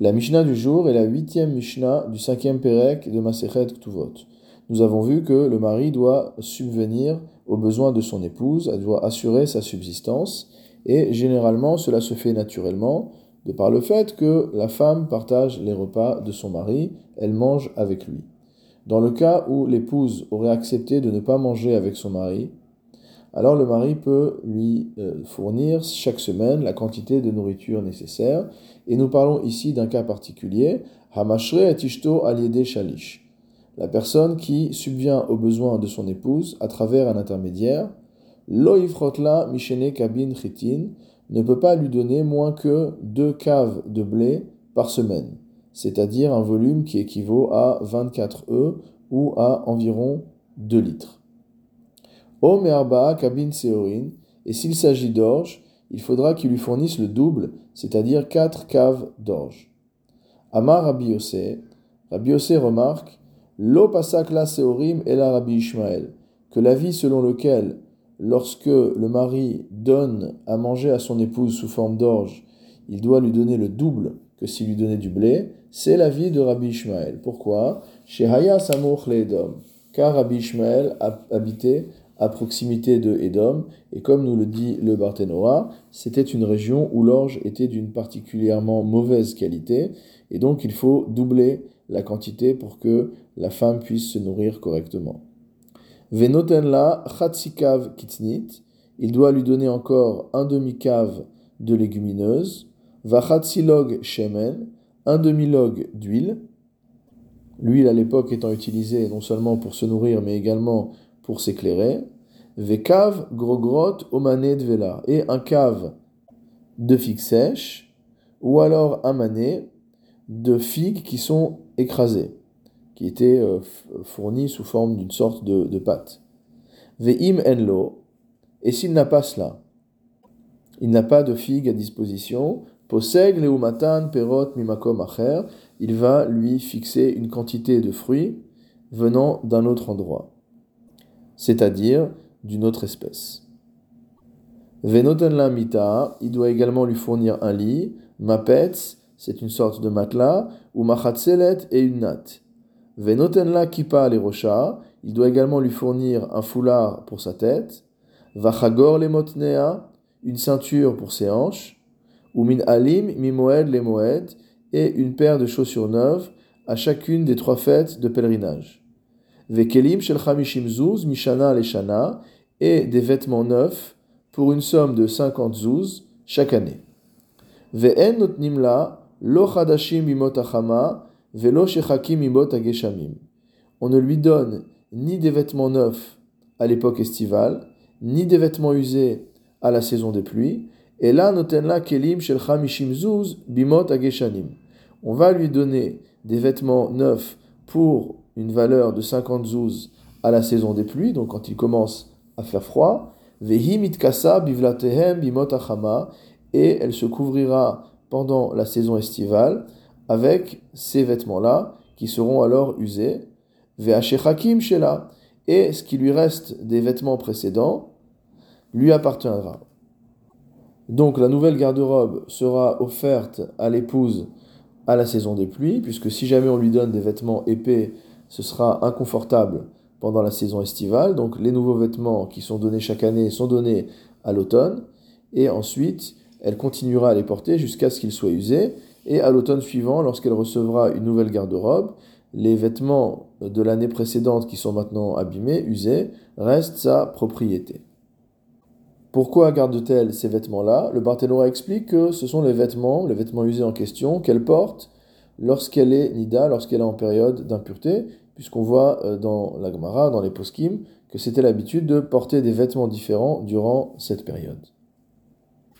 La Mishnah du jour est la huitième Mishnah du cinquième Pérec de Masechet Ktuvot. Nous avons vu que le mari doit subvenir aux besoins de son épouse, elle doit assurer sa subsistance, et généralement cela se fait naturellement, de par le fait que la femme partage les repas de son mari, elle mange avec lui. Dans le cas où l'épouse aurait accepté de ne pas manger avec son mari, alors le mari peut lui euh, fournir chaque semaine la quantité de nourriture nécessaire. Et nous parlons ici d'un cas particulier, Hamashre et Ishto aliede shalish. La personne qui subvient aux besoins de son épouse à travers un intermédiaire, Loifrotla mishene kabin chitin, ne peut pas lui donner moins que deux caves de blé par semaine, c'est-à-dire un volume qui équivaut à 24 œufs ou à environ 2 litres. O me'arba'a kabin seorin, et s'il s'agit d'orge, il faudra qu'il lui fournisse le double, c'est-à-dire quatre caves d'orge. Amar Rabbi Yossé, Rabbi Yossé remarque, Lo pasak la seorim et la Rabbi Ishmael, que l'avis selon lequel, lorsque le mari donne à manger à son épouse sous forme d'orge, il doit lui donner le double que s'il lui donnait du blé, c'est l'avis de Rabbi Ishmael. Pourquoi? Car Rabbi Ishmael a habité à proximité de Edom, et comme nous le dit le Barthénora, c'était une région où l'orge était d'une particulièrement mauvaise qualité, et donc il faut doubler la quantité pour que la femme puisse se nourrir correctement. Venotenla chatsikav kitnit, il doit lui donner encore un demi-cave de légumineuses, vachatsilog shemen, un demi-log d'huile, l'huile à l'époque étant utilisée non seulement pour se nourrir mais également pour s'éclairer. Vekav grogrot omane vela et un cave de figues sèches ou alors un mané de figues qui sont écrasées, qui étaient euh, fournies sous forme d'une sorte de, pâte. Veim enlo et s'il n'a pas cela, il n'a pas de figues à disposition, poseg leumatan perot mimakom acher, il va lui fixer une quantité de fruits venant d'un autre endroit c'est-à-dire d'une autre espèce. Venoten mita, il doit également lui fournir un lit, mapetz, c'est une sorte de matelas, ou machatzelet et une natte. Venoten la kipa les rocha, il doit également lui fournir un foulard pour sa tête, vachagor les motnea, une ceinture pour ses hanches, ou min alim mimoed les moed, et une paire de chaussures neuves à chacune des trois fêtes de pèlerinage. Vekelim shel chamishim zuz mishana leshana et des vêtements neufs pour une somme de 50 zouz chaque année. Ve'en notnim la lo chadashim mimot achama velo shechakim mimot ageshamim. On ne lui donne ni des vêtements neufs à l'époque estivale, ni des vêtements usés à la saison des pluies, et là noten la kelim shel chamishim zuz bimot ageshanim. On va lui donner des vêtements neufs pour une valeur de 50 zouz à la saison des pluies, donc quand il commence à faire froid, bivlatehem bimot et elle se couvrira pendant la saison estivale avec ces vêtements-là qui seront alors usés, ve'achechakim shela, et ce qui lui reste des vêtements précédents lui appartiendra. Donc la nouvelle garde-robe sera offerte à l'épouse à la saison des pluies, puisque si jamais on lui donne des vêtements épais, ce sera inconfortable pendant la saison estivale. Donc les nouveaux vêtements qui sont donnés chaque année sont donnés à l'automne. Et ensuite, elle continuera à les porter jusqu'à ce qu'ils soient usés. Et à l'automne suivant, lorsqu'elle recevra une nouvelle garde-robe, les vêtements de l'année précédente qui sont maintenant abîmés, usés, restent sa propriété. Pourquoi garde-t-elle ces vêtements-là? Le Barthénois explique que ce sont les vêtements, les vêtements usés en question, qu'elle porte lorsqu'elle est nida, lorsqu'elle est en période d'impureté, puisqu'on voit euh, dans la Gemara, dans les poskim, que c'était l'habitude de porter des vêtements différents durant cette période.